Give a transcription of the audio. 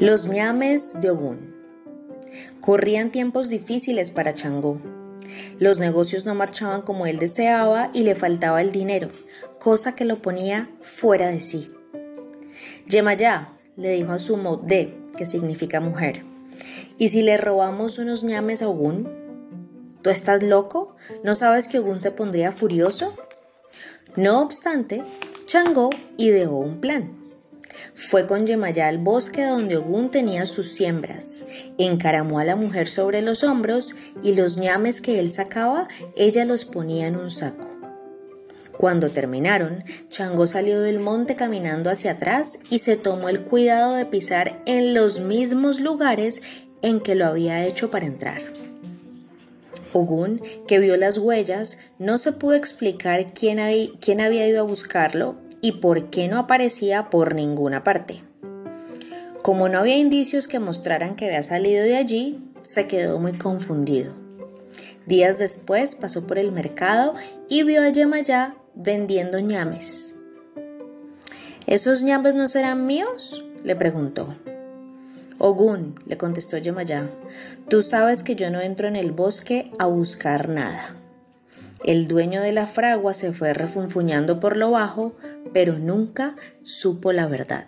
Los ñames de Ogún. Corrían tiempos difíciles para Changó. Los negocios no marchaban como él deseaba y le faltaba el dinero, cosa que lo ponía fuera de sí. Yemayá le dijo a su modé, que significa mujer, ¿y si le robamos unos ñames a Ogún? ¿Tú estás loco? ¿No sabes que Ogún se pondría furioso? No obstante, Changó ideó un plan. Fue con Yemayá al bosque donde Ogún tenía sus siembras. Encaramó a la mujer sobre los hombros y los ñames que él sacaba, ella los ponía en un saco. Cuando terminaron, Changó salió del monte caminando hacia atrás y se tomó el cuidado de pisar en los mismos lugares en que lo había hecho para entrar. Ogún, que vio las huellas, no se pudo explicar quién había ido a buscarlo y por qué no aparecía por ninguna parte. Como no había indicios que mostraran que había salido de allí, se quedó muy confundido. Días después pasó por el mercado y vio a Yemayá vendiendo ñames. ¿Esos ñames no serán míos? le preguntó. Ogún, le contestó Yemayá, tú sabes que yo no entro en el bosque a buscar nada. El dueño de la fragua se fue refunfuñando por lo bajo, pero nunca supo la verdad.